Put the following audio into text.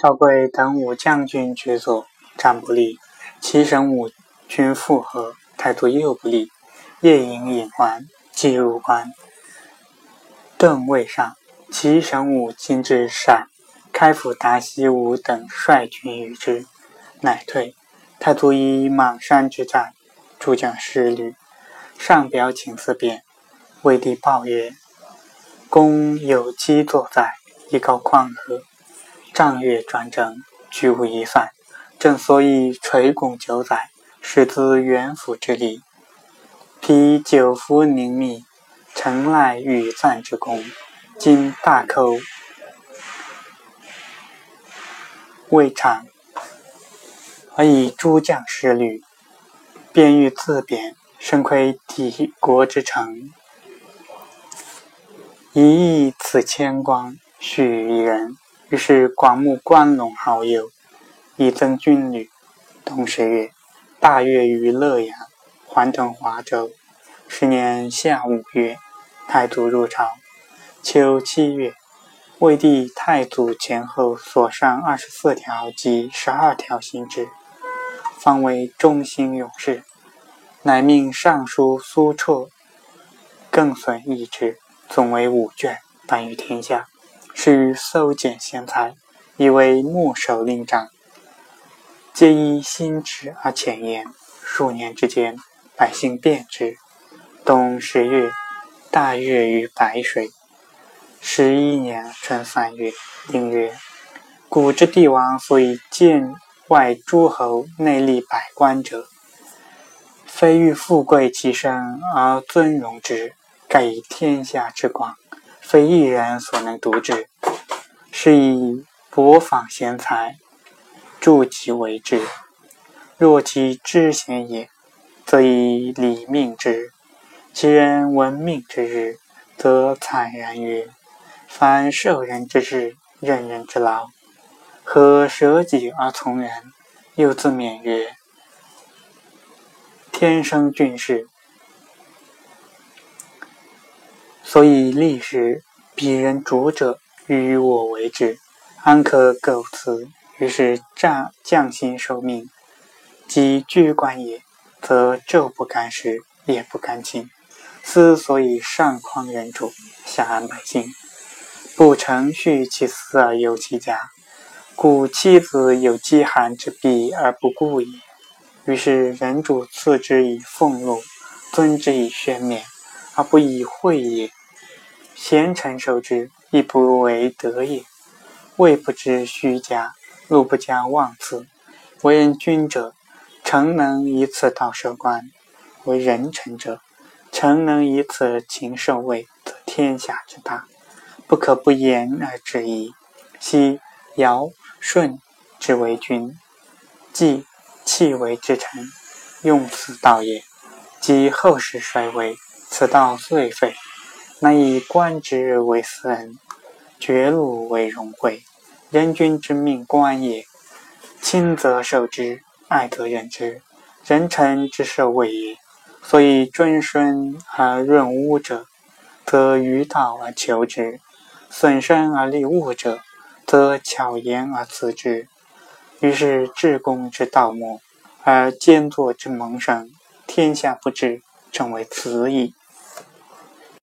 赵贵等五将军决作，战不利；齐神武军复合，态度又不利。夜营引还，即入关。邓未上，齐神武今至陕，开府达西武等率军与之，乃退。太祖以莽山之战，诸将失旅，上表请辞便。魏帝报曰：“公有机作在，以告匡和，仗月专政，居无一犯。正所以垂拱九载，始自元辅之力，披九服凝密，承赖与赞之功。今大寇未尝，而以诸将失旅，便欲自贬，身亏敌国之诚。”一意此千光，许一人。于是广募关陇好友，以增军旅。冬十月，大月于乐阳，还屯华州。十年夏五月，太祖入朝。秋七月，魏帝太祖前后所上二十四条及十二条新制，方为忠心勇士，乃命尚书苏绰更损一职。总为五卷，颁于天下。是搜检贤才，以为牧守令长，皆依心旨而浅言。数年之间，百姓变之。冬十月，大月于白水。十一年春三月，丁月，古之帝王所以见外诸侯，内立百官者，非欲富贵其身而尊荣之。盖以天下之广，非一人所能独之，是以博访贤才，助其为之。若其知贤也，则以礼命之；其人闻命之日，则惨然曰：“凡受人之事，任人之劳，何舍己而从人？”又自勉曰：“天生俊士。”所以立时，彼人主者，与我为之，安可苟辞？于是战将心受命，即居官也，则昼不敢食，夜不敢寝。斯所以上匡人主，下安百姓，不承续其私而忧其家，故妻子有饥寒之弊而不顾也。于是人主赐之以俸禄，尊之以宣冕，而不以惠也。贤臣受之，亦不为德也。位不知虚假，禄不加妄赐。为人君者，诚能以此道受官；为人臣者，诚能以此勤受位，则天下之大，不可不言而治矣。昔尧舜之为君，季弃为之臣，用此道也。及后世衰微，此道遂废。乃以官职为私恩，爵禄为荣惠。人君之命官也，亲则受之，爱则任之。人臣之受位也。所以尊顺而润污者，则于道而求之；损身而利物者，则巧言而辞之。于是至公之道末，而奸作之萌生，天下不治，成为此矣。